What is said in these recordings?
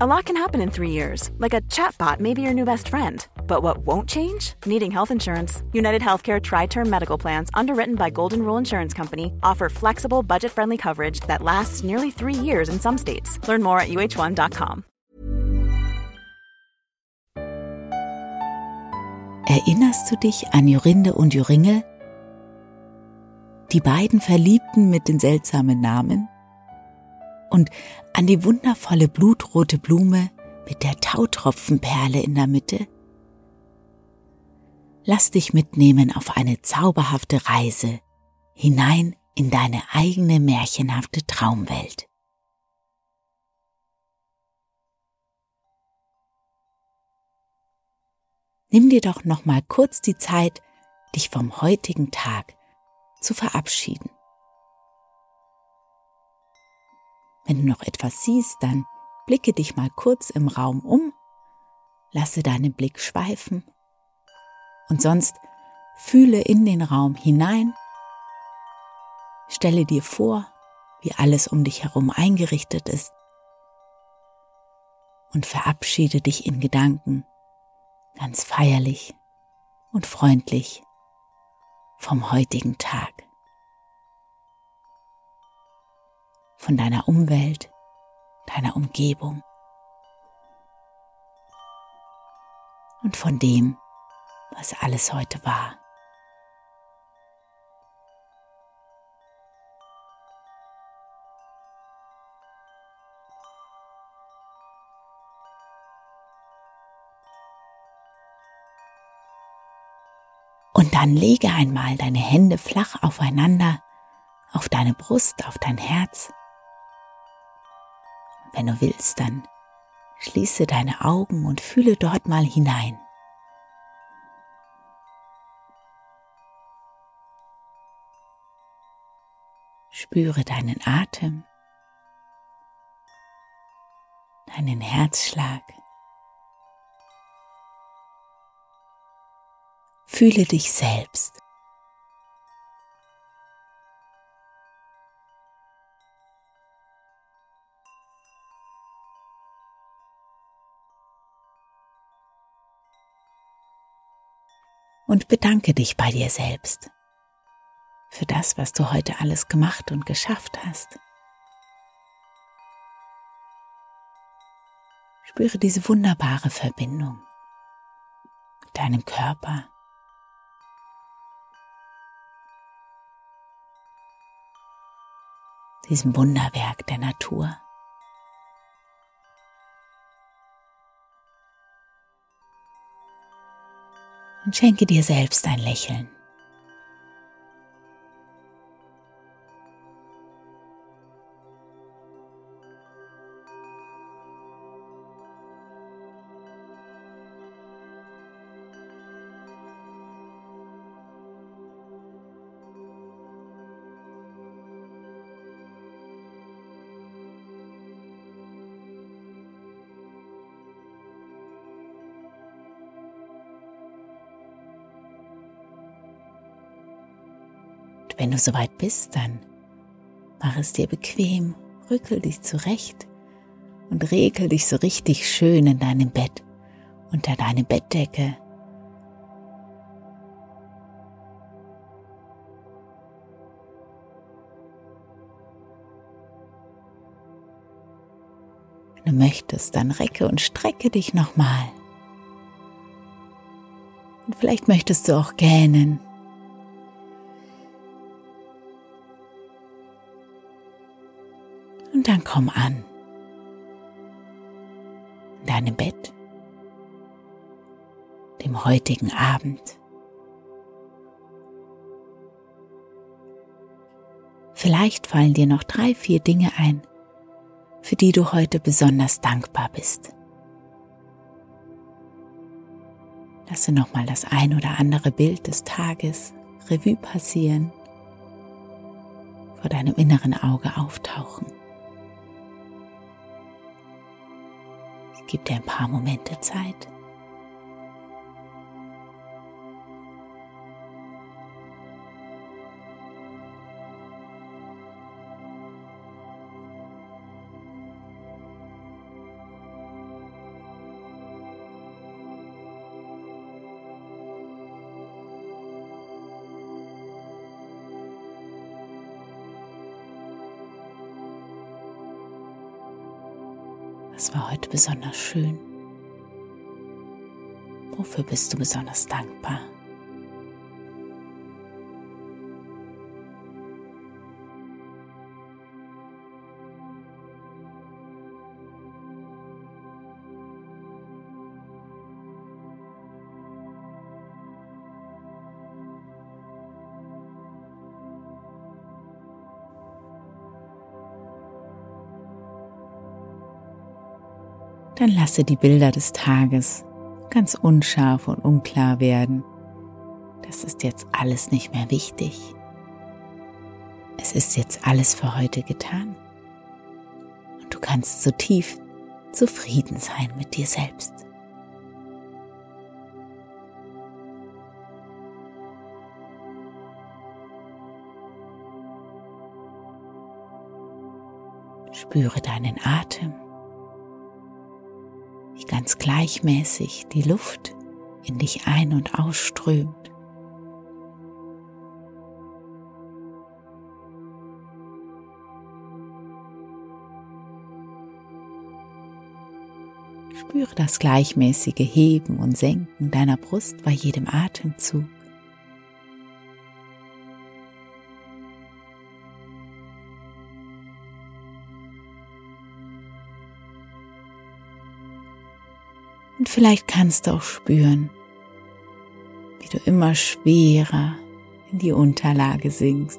A lot can happen in three years, like a chatbot may be your new best friend. But what won't change? Needing health insurance. United Healthcare Tri Term Medical Plans, underwritten by Golden Rule Insurance Company, offer flexible, budget friendly coverage that lasts nearly three years in some states. Learn more at uh1.com. Erinnerst du dich an Jorinde und Joringel? Die beiden Verliebten mit den seltsamen Namen? Und an die wundervolle blutrote Blume mit der Tautropfenperle in der Mitte? Lass dich mitnehmen auf eine zauberhafte Reise hinein in deine eigene märchenhafte Traumwelt. Nimm dir doch noch mal kurz die Zeit, dich vom heutigen Tag zu verabschieden. Wenn du noch etwas siehst, dann blicke dich mal kurz im Raum um, lasse deinen Blick schweifen. Und sonst fühle in den Raum hinein, stelle dir vor, wie alles um dich herum eingerichtet ist. Und verabschiede dich in Gedanken ganz feierlich und freundlich vom heutigen Tag. Von deiner Umwelt, deiner Umgebung und von dem, was alles heute war. Und dann lege einmal deine Hände flach aufeinander, auf deine Brust, auf dein Herz wenn du willst, dann schließe deine Augen und fühle dort mal hinein. Spüre deinen Atem, deinen Herzschlag. Fühle dich selbst. Bedanke dich bei dir selbst für das, was du heute alles gemacht und geschafft hast. Spüre diese wunderbare Verbindung mit deinem Körper. Diesem Wunderwerk der Natur. Und schenke dir selbst ein Lächeln. Du soweit bist, dann mach es dir bequem, rückel dich zurecht und regel dich so richtig schön in deinem Bett, unter deine Bettdecke. Wenn du möchtest, dann recke und strecke dich nochmal. Und vielleicht möchtest du auch gähnen Dann komm an. In deinem Bett, dem heutigen Abend. Vielleicht fallen dir noch drei, vier Dinge ein, für die du heute besonders dankbar bist. Lasse nochmal das ein oder andere Bild des Tages Revue passieren, vor deinem inneren Auge auftauchen. Gib dir ein paar Momente Zeit. Was war heute besonders schön? Wofür bist du besonders dankbar? Lasse die Bilder des Tages ganz unscharf und unklar werden. Das ist jetzt alles nicht mehr wichtig. Es ist jetzt alles für heute getan. Und du kannst so tief zufrieden sein mit dir selbst. Spüre deinen Atem ganz gleichmäßig die Luft in dich ein- und ausströmt. Spüre das gleichmäßige Heben und Senken deiner Brust bei jedem Atemzug. Und vielleicht kannst du auch spüren, wie du immer schwerer in die Unterlage sinkst.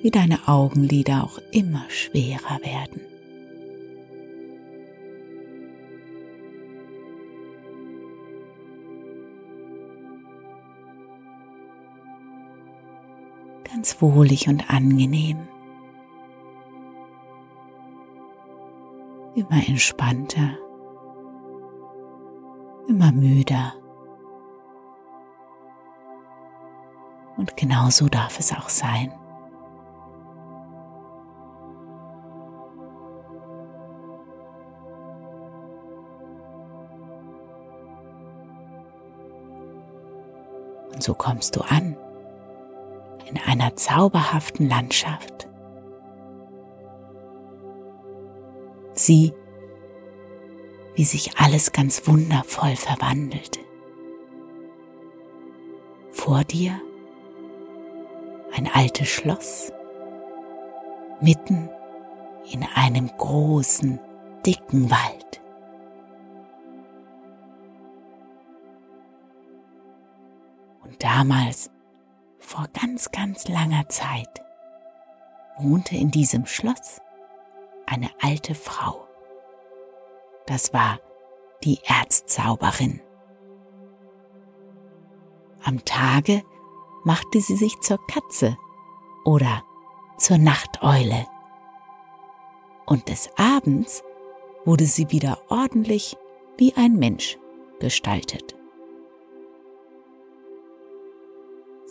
Wie deine Augenlider auch immer schwerer werden. Wohlig und angenehm. Immer entspannter, immer müder. Und genau so darf es auch sein. Und so kommst du an in einer zauberhaften Landschaft. Sieh, wie sich alles ganz wundervoll verwandelt. Vor dir ein altes Schloss, mitten in einem großen, dicken Wald. Und damals vor ganz, ganz langer Zeit wohnte in diesem Schloss eine alte Frau. Das war die Erzzauberin. Am Tage machte sie sich zur Katze oder zur Nachteule. Und des Abends wurde sie wieder ordentlich wie ein Mensch gestaltet.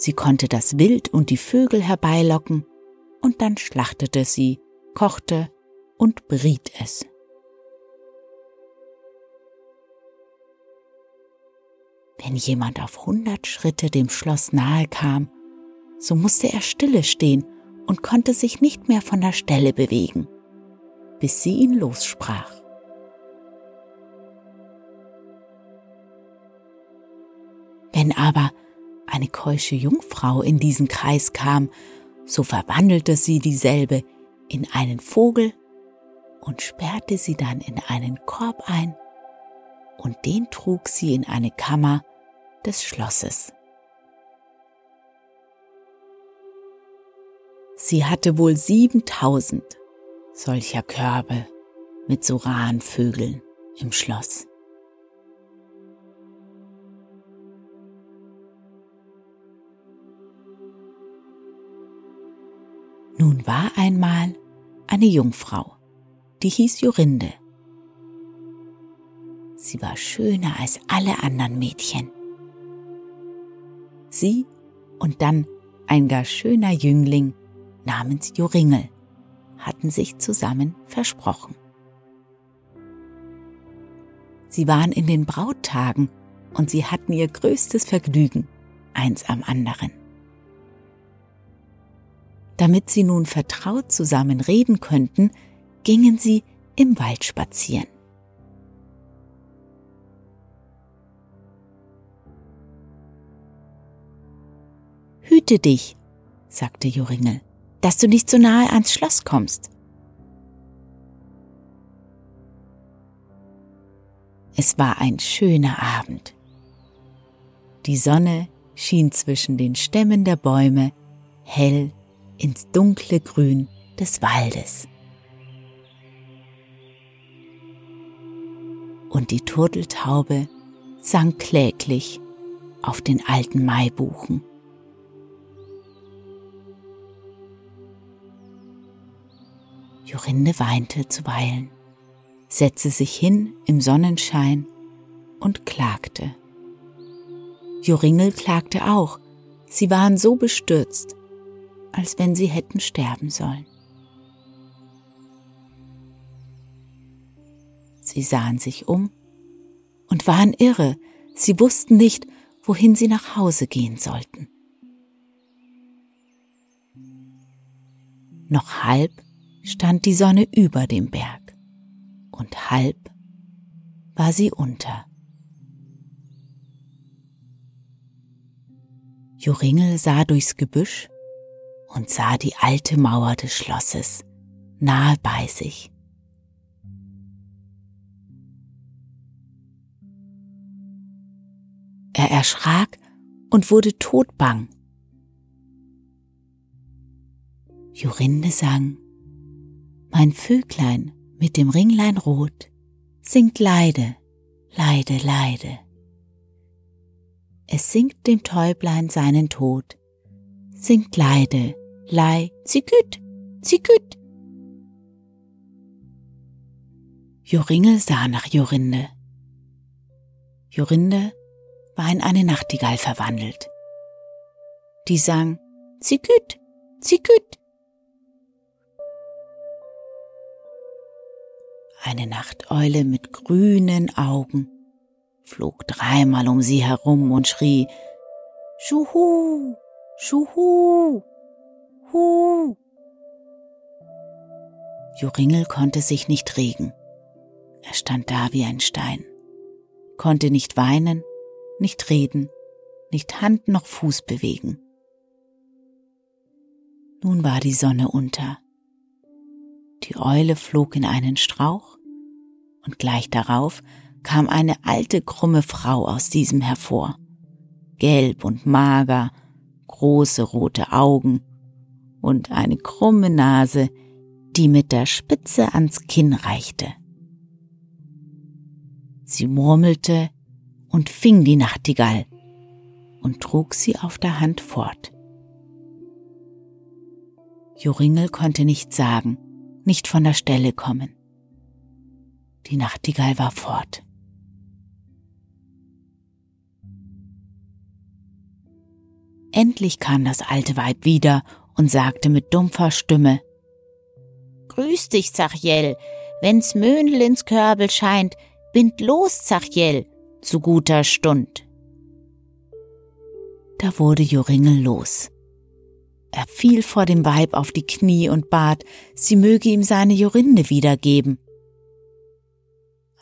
Sie konnte das Wild und die Vögel herbeilocken, und dann schlachtete sie, kochte und briet es. Wenn jemand auf hundert Schritte dem Schloss nahe kam, so musste er stille stehen und konnte sich nicht mehr von der Stelle bewegen, bis sie ihn lossprach. Wenn aber eine keusche Jungfrau in diesen Kreis kam, so verwandelte sie dieselbe in einen Vogel und sperrte sie dann in einen Korb ein, und den trug sie in eine Kammer des Schlosses. Sie hatte wohl 7000 solcher Körbe mit so rahen Vögeln im Schloss. War einmal eine Jungfrau, die hieß Jorinde. Sie war schöner als alle anderen Mädchen. Sie und dann ein gar schöner Jüngling namens Joringel hatten sich zusammen versprochen. Sie waren in den Brauttagen und sie hatten ihr größtes Vergnügen, eins am anderen. Damit sie nun vertraut zusammen reden könnten, gingen sie im Wald spazieren. Hüte dich, sagte Joringel, dass du nicht so nahe ans Schloss kommst. Es war ein schöner Abend. Die Sonne schien zwischen den Stämmen der Bäume hell ins dunkle Grün des Waldes. Und die Turteltaube sang kläglich auf den alten Maibuchen. Jorinde weinte zuweilen, setzte sich hin im Sonnenschein und klagte. Joringel klagte auch, sie waren so bestürzt, als wenn sie hätten sterben sollen. Sie sahen sich um und waren irre, sie wussten nicht, wohin sie nach Hause gehen sollten. Noch halb stand die Sonne über dem Berg und halb war sie unter. Joringel sah durchs Gebüsch und sah die alte Mauer des Schlosses nahe bei sich. Er erschrak und wurde todbang. Jorinde sang mein Vöglein mit dem Ringlein rot singt Leide, Leide, Leide. Es singt dem Täublein seinen Tod, singt Leide, Lei, Ziküt, Ziküt. Joringel sah nach Jorinde. Jorinde war in eine Nachtigall verwandelt. Die sang Ziküt, Ziküt. Eine Nachteule mit grünen Augen flog dreimal um sie herum und schrie Schuhu, Schuhu, Hu. Joringel konnte sich nicht regen. Er stand da wie ein Stein, konnte nicht weinen, nicht reden, nicht Hand noch Fuß bewegen. Nun war die Sonne unter. Die Eule flog in einen Strauch und gleich darauf kam eine alte krumme Frau aus diesem hervor. Gelb und mager, große rote Augen und eine krumme Nase, die mit der Spitze ans Kinn reichte. Sie murmelte und fing die Nachtigall und trug sie auf der Hand fort. Joringel konnte nicht sagen, nicht von der Stelle kommen. Die Nachtigall war fort. Endlich kam das alte Weib wieder und sagte mit dumpfer Stimme, Grüß dich, Zachiel, wenn's Möhnl ins Körbel scheint, bind los, Zachiel, zu guter Stund. Da wurde Joringel los. Er fiel vor dem Weib auf die Knie und bat, sie möge ihm seine Jorinde wiedergeben.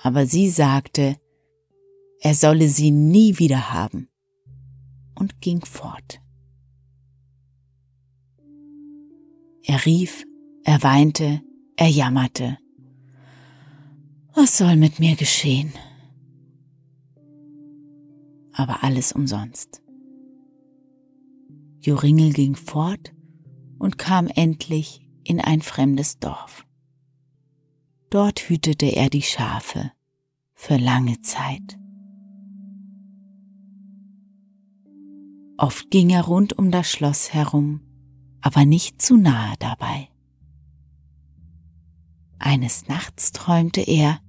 Aber sie sagte, er solle sie nie wieder haben und ging fort. Er rief, er weinte, er jammerte. Was soll mit mir geschehen? Aber alles umsonst. Joringel ging fort und kam endlich in ein fremdes Dorf. Dort hütete er die Schafe für lange Zeit. Oft ging er rund um das Schloss herum, aber nicht zu nahe dabei. Eines Nachts träumte er,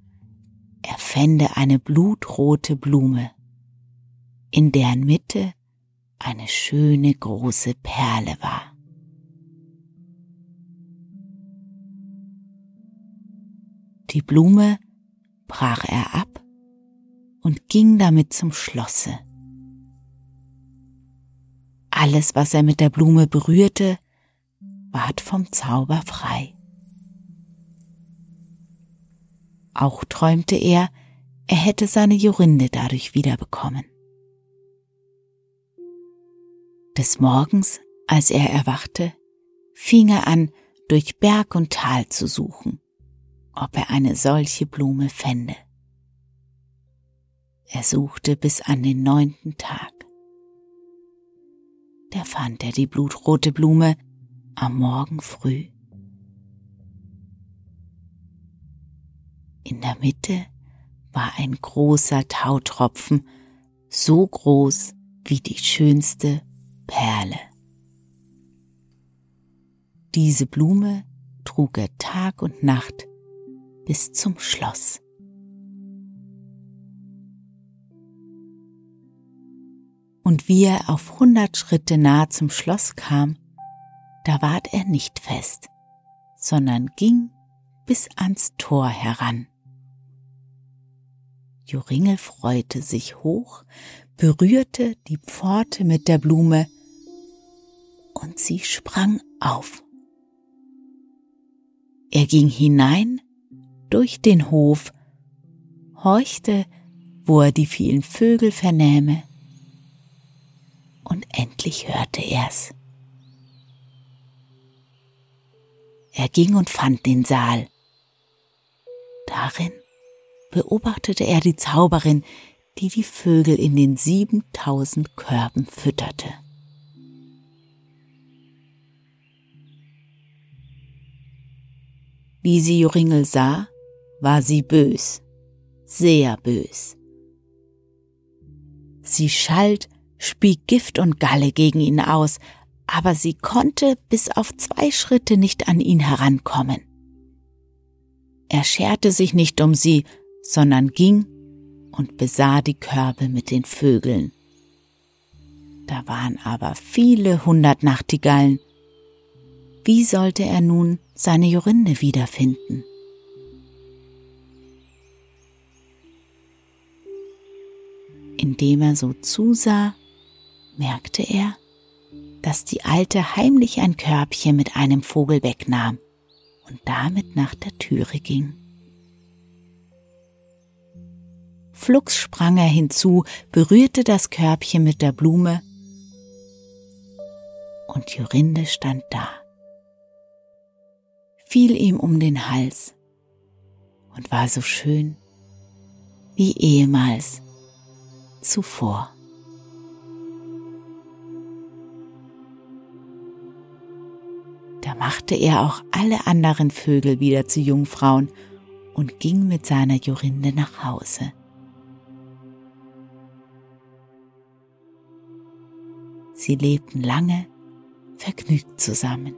er fände eine blutrote Blume, in deren Mitte eine schöne große Perle war. Die Blume brach er ab und ging damit zum Schlosse. Alles, was er mit der Blume berührte, ward vom Zauber frei. Auch träumte er, er hätte seine Jorinde dadurch wiederbekommen. Des Morgens, als er erwachte, fing er an, durch Berg und Tal zu suchen, ob er eine solche Blume fände. Er suchte bis an den neunten Tag. Da fand er die blutrote Blume am Morgen früh. In der Mitte war ein großer Tautropfen, so groß wie die schönste Perle. Diese Blume trug er Tag und Nacht bis zum Schloss. Und wie er auf hundert Schritte nahe zum Schloss kam, da ward er nicht fest, sondern ging bis ans Tor heran. Joringel freute sich hoch, berührte die Pforte mit der Blume und sie sprang auf. Er ging hinein durch den Hof, horchte, wo er die vielen Vögel vernähme, und endlich hörte er's. Er ging und fand den Saal. Darin beobachtete er die Zauberin, die die Vögel in den siebentausend Körben fütterte. Wie sie Joringel sah, war sie bös, sehr bös. Sie schalt, spie Gift und Galle gegen ihn aus, aber sie konnte bis auf zwei Schritte nicht an ihn herankommen. Er scherte sich nicht um sie, sondern ging und besah die Körbe mit den Vögeln. Da waren aber viele hundert Nachtigallen, wie sollte er nun seine Jorinde wiederfinden? Indem er so zusah, merkte er, dass die Alte heimlich ein Körbchen mit einem Vogel wegnahm und damit nach der Türe ging. Flugs sprang er hinzu, berührte das Körbchen mit der Blume und Jorinde stand da fiel ihm um den Hals und war so schön wie ehemals zuvor. Machte er auch alle anderen Vögel wieder zu Jungfrauen und ging mit seiner Jorinde nach Hause. Sie lebten lange vergnügt zusammen.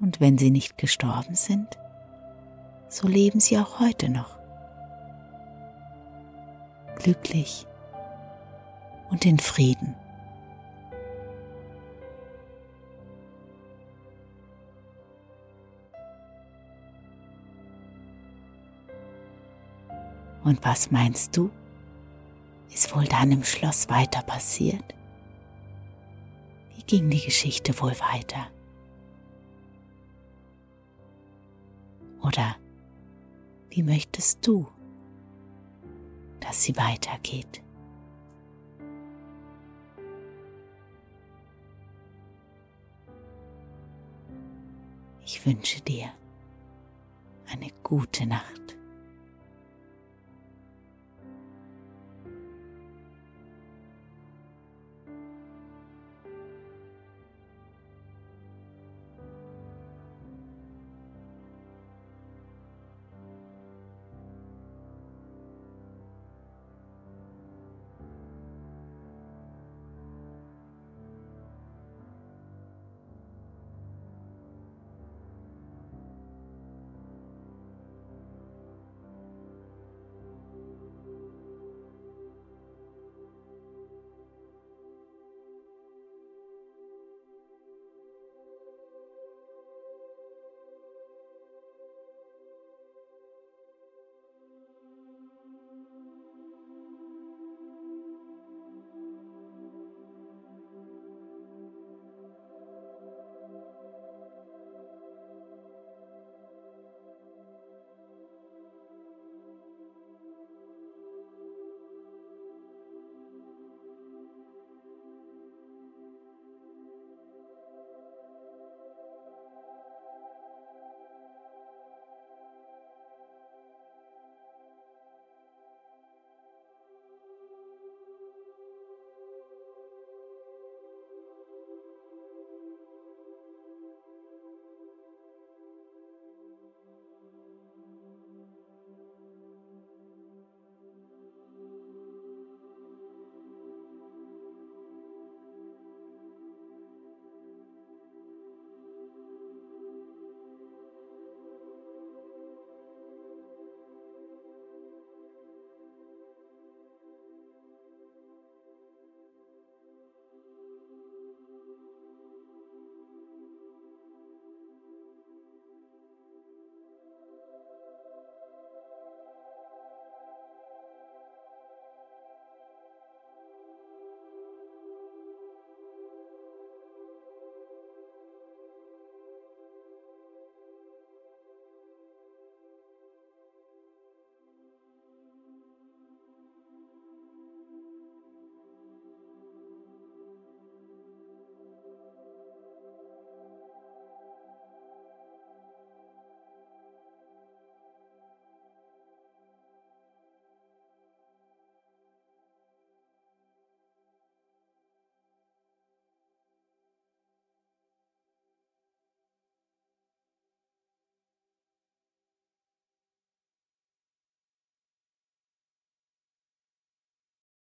Und wenn sie nicht gestorben sind, so leben sie auch heute noch. Glücklich und in Frieden. Und was meinst du, ist wohl dann im Schloss weiter passiert? Wie ging die Geschichte wohl weiter? Oder wie möchtest du, dass sie weitergeht? Ich wünsche dir eine gute Nacht.